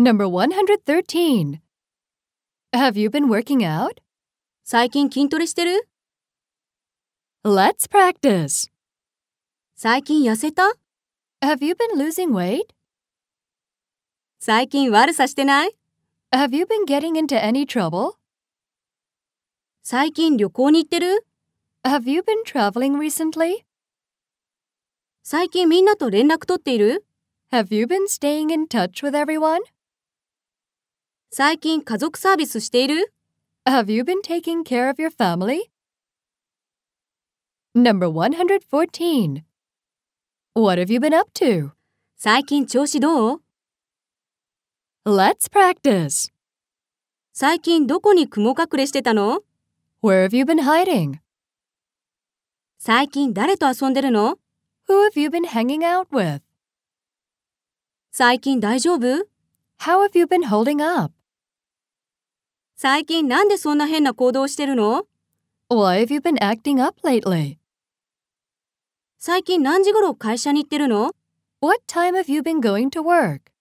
Number 113. Have you been working out? 最近筋トレしてる Let's practice. 最近痩せた Have you been losing weight? 最近悪さしてない Have you been getting into any trouble? 最近旅行に行ってる Have you been traveling recently? 最近みんなと連絡取っている Have you been staying in touch with everyone? 最近家族サービスしている Have you been taking care of your family? Number 114. What have you been up to? 最近調子どう Let's practice. 最近どこに雲隠れしてたの Where have you been hiding? 最近誰と遊んでるの Who have you been hanging out with? 最近大丈夫 How have you been holding up? 最近なんでそんな変な行動してるの Why have you been acting up lately? 最近何時頃会社に行ってるの What time have you been going to work?